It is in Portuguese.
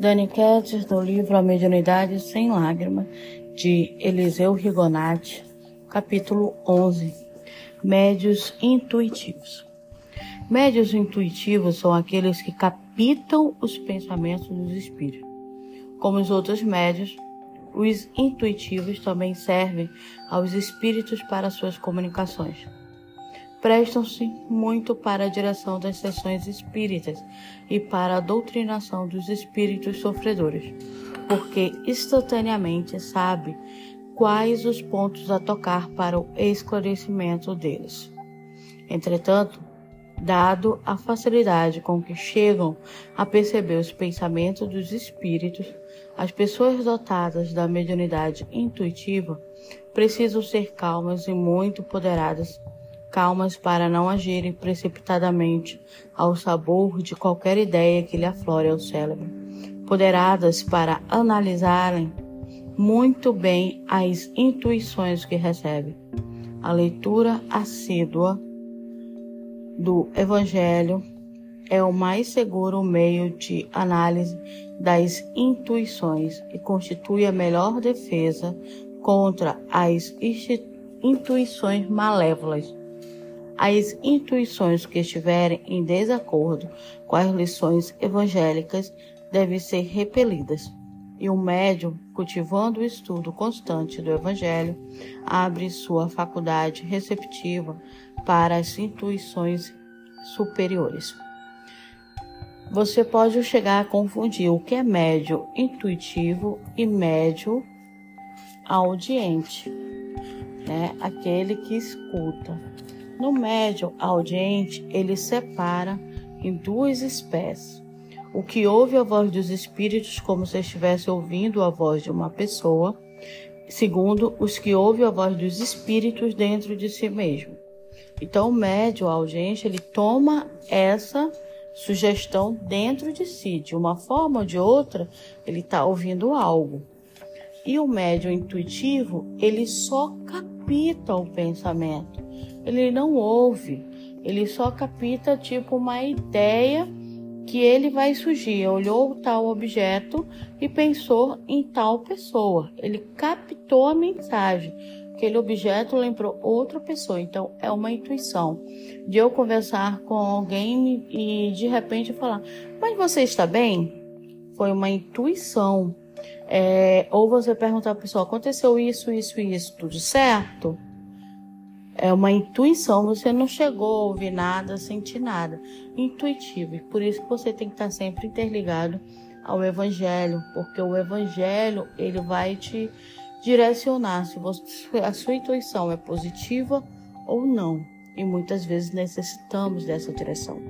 Dani Ketzer, do livro A Mediunidade Sem Lágrima, de Eliseu Rigonati, capítulo 11. Médios intuitivos. Médios intuitivos são aqueles que captam os pensamentos dos espíritos. Como os outros médios, os intuitivos também servem aos espíritos para suas comunicações prestam-se muito para a direção das sessões espíritas e para a doutrinação dos espíritos sofredores, porque instantaneamente sabe quais os pontos a tocar para o esclarecimento deles. Entretanto, dado a facilidade com que chegam a perceber os pensamentos dos espíritos, as pessoas dotadas da mediunidade intuitiva precisam ser calmas e muito poderadas calmas para não agirem precipitadamente ao sabor de qualquer ideia que lhe aflore ao cérebro, poderadas para analisarem muito bem as intuições que recebem. A leitura assídua do Evangelho é o mais seguro meio de análise das intuições e constitui a melhor defesa contra as intuições malévolas as intuições que estiverem em desacordo com as lições evangélicas devem ser repelidas. E o médium, cultivando o estudo constante do Evangelho, abre sua faculdade receptiva para as intuições superiores. Você pode chegar a confundir o que é médio intuitivo e médio audiente, né? Aquele que escuta. No médio audiente, ele separa em duas espécies. O que ouve a voz dos espíritos como se estivesse ouvindo a voz de uma pessoa, segundo os que ouvem a voz dos espíritos dentro de si mesmo. Então, o médio audiente, ele toma essa sugestão dentro de si, de uma forma ou de outra, ele está ouvindo algo. E o médio intuitivo, ele só capta o pensamento ele não ouve, ele só capta tipo uma ideia que ele vai surgir. Olhou tal objeto e pensou em tal pessoa. Ele captou a mensagem. Aquele objeto lembrou outra pessoa. Então é uma intuição de eu conversar com alguém e de repente falar: Mas você está bem? Foi uma intuição. É, ou você perguntar à pessoa: Aconteceu isso, isso e isso, tudo certo? é uma intuição, você não chegou a ouvir nada, sentir nada. Intuitivo. E por isso que você tem que estar sempre interligado ao evangelho, porque o evangelho, ele vai te direcionar se você, a sua intuição é positiva ou não. E muitas vezes necessitamos dessa direção.